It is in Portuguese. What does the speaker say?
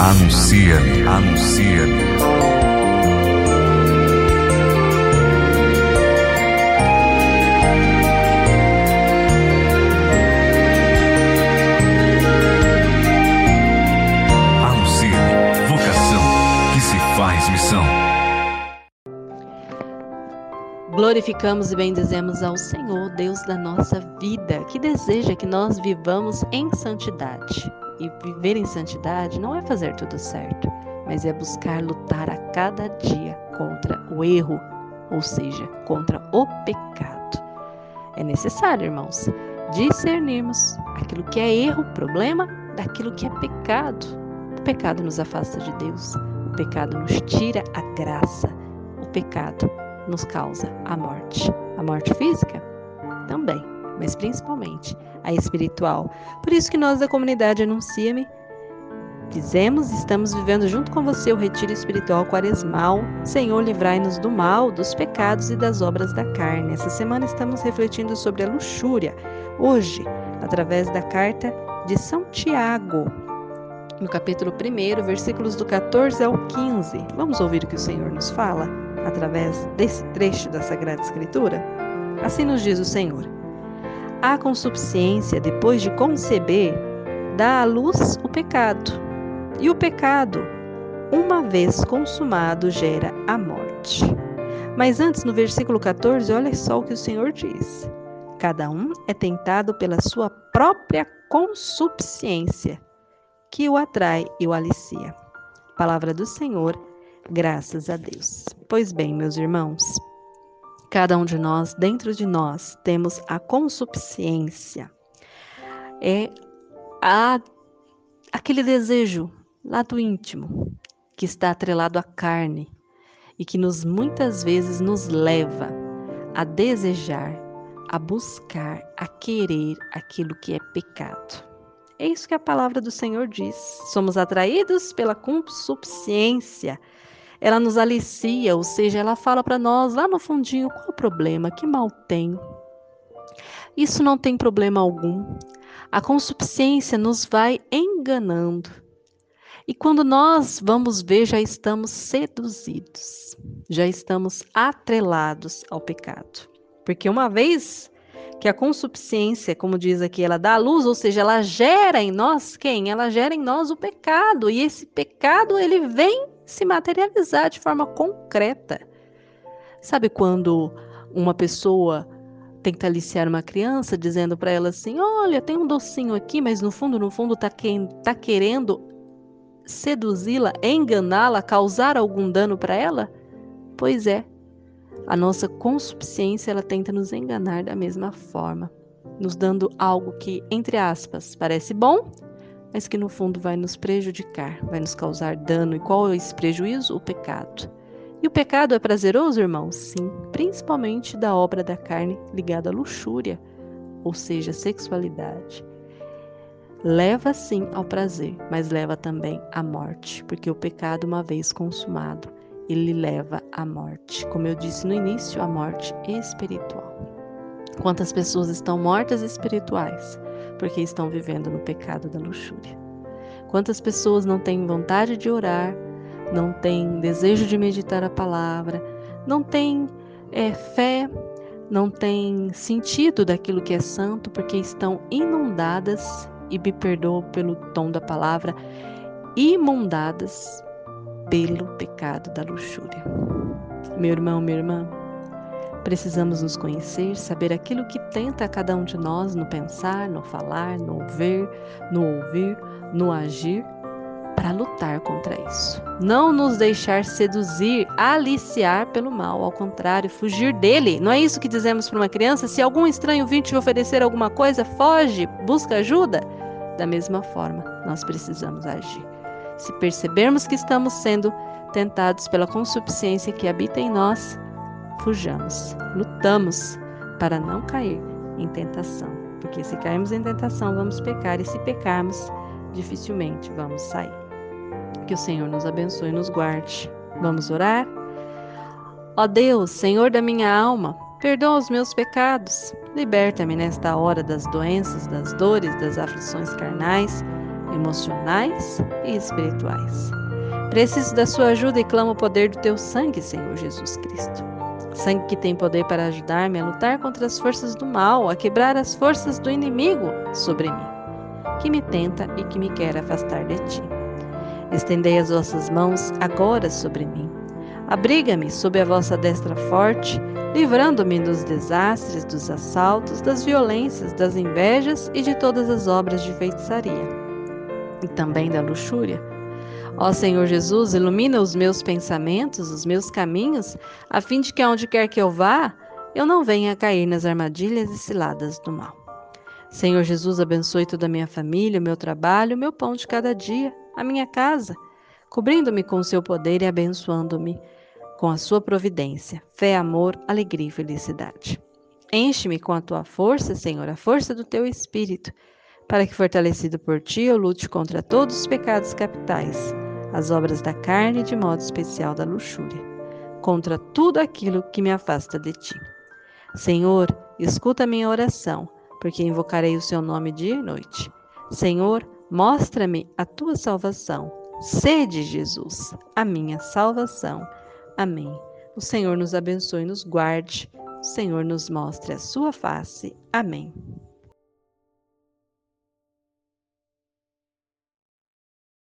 Anuncia-me, anuncia-me. Anuncia-me, vocação que se faz missão. Glorificamos e bendizemos ao Senhor, Deus da nossa vida, que deseja que nós vivamos em santidade. E viver em santidade não é fazer tudo certo, mas é buscar lutar a cada dia contra o erro, ou seja, contra o pecado. É necessário, irmãos, discernirmos aquilo que é erro, problema, daquilo que é pecado. O pecado nos afasta de Deus, o pecado nos tira a graça, o pecado nos causa a morte. A morte física? Também, mas principalmente a espiritual. Por isso que nós da comunidade Anuncia-me fizemos estamos vivendo junto com você o retiro espiritual quaresmal. Senhor, livrai-nos do mal, dos pecados e das obras da carne. Essa semana estamos refletindo sobre a luxúria. Hoje, através da carta de São Tiago, no capítulo 1, versículos do 14 ao 15. Vamos ouvir o que o Senhor nos fala através desse trecho da Sagrada Escritura? Assim nos diz o Senhor. A consubciência, depois de conceber, dá à luz o pecado. E o pecado, uma vez consumado, gera a morte. Mas antes, no versículo 14, olha só o que o Senhor diz: Cada um é tentado pela sua própria consubciência, que o atrai e o alicia. Palavra do Senhor, graças a Deus. Pois bem, meus irmãos, Cada um de nós, dentro de nós, temos a consubciência. É a, aquele desejo lá do íntimo que está atrelado à carne e que nos muitas vezes nos leva a desejar, a buscar, a querer aquilo que é pecado. É isso que a palavra do Senhor diz. Somos atraídos pela consubciência ela nos alicia, ou seja, ela fala para nós lá no fundinho qual o problema, que mal tem. Isso não tem problema algum. A consubciência nos vai enganando. E quando nós vamos ver, já estamos seduzidos, já estamos atrelados ao pecado. Porque uma vez que a consubciência, como diz aqui, ela dá a luz, ou seja, ela gera em nós quem? Ela gera em nós o pecado. E esse pecado, ele vem se materializar de forma concreta. Sabe quando uma pessoa tenta aliciar uma criança dizendo para ela assim: "Olha, tem um docinho aqui", mas no fundo, no fundo tá, que, tá querendo seduzi-la, enganá-la, causar algum dano para ela? Pois é. A nossa consciência ela tenta nos enganar da mesma forma, nos dando algo que, entre aspas, parece bom, mas que no fundo vai nos prejudicar, vai nos causar dano. E qual é esse prejuízo? O pecado. E o pecado é prazeroso, irmãos? Sim, principalmente da obra da carne ligada à luxúria, ou seja, sexualidade. Leva sim ao prazer, mas leva também à morte, porque o pecado, uma vez consumado, ele leva à morte. Como eu disse no início, a morte espiritual. Quantas pessoas estão mortas espirituais? Porque estão vivendo no pecado da luxúria. Quantas pessoas não têm vontade de orar, não têm desejo de meditar a palavra, não têm é, fé, não têm sentido daquilo que é santo, porque estão inundadas, e me perdoa pelo tom da palavra, imundadas pelo pecado da luxúria. Meu irmão, minha irmã, Precisamos nos conhecer, saber aquilo que tenta cada um de nós no pensar, no falar, no ver, no ouvir, no agir, para lutar contra isso. Não nos deixar seduzir, aliciar pelo mal, ao contrário, fugir dele. Não é isso que dizemos para uma criança? Se algum estranho vir te oferecer alguma coisa, foge, busca ajuda. Da mesma forma, nós precisamos agir. Se percebermos que estamos sendo tentados pela consubciência que habita em nós, fujamos, lutamos para não cair em tentação, porque se cairmos em tentação, vamos pecar, e se pecarmos, dificilmente vamos sair. Que o Senhor nos abençoe e nos guarde. Vamos orar? Ó Deus, Senhor da minha alma, perdoa os meus pecados, liberta-me nesta hora das doenças, das dores, das aflições carnais, emocionais e espirituais. Preciso da sua ajuda e clamo o poder do teu sangue, Senhor Jesus Cristo. Sangue que tem poder para ajudar-me a lutar contra as forças do mal, a quebrar as forças do inimigo sobre mim, que me tenta e que me quer afastar de ti. Estendei as vossas mãos agora sobre mim. Abriga-me sob a vossa destra forte, livrando-me dos desastres, dos assaltos, das violências, das invejas e de todas as obras de feitiçaria, e também da luxúria. Ó Senhor Jesus, ilumina os meus pensamentos, os meus caminhos, a fim de que aonde quer que eu vá, eu não venha cair nas armadilhas e ciladas do mal. Senhor Jesus, abençoe toda a minha família, o meu trabalho, o meu pão de cada dia, a minha casa, cobrindo-me com o seu poder e abençoando-me com a sua providência, fé, amor, alegria e felicidade. Enche-me com a tua força, Senhor, a força do teu espírito, para que, fortalecido por ti, eu lute contra todos os pecados capitais, as obras da carne de modo especial da luxúria, contra tudo aquilo que me afasta de ti. Senhor, escuta minha oração, porque invocarei o seu nome dia e noite. Senhor, Mostra-me a tua salvação. Sede, Jesus, a minha salvação. Amém. O Senhor nos abençoe e nos guarde. O Senhor nos mostre a sua face. Amém.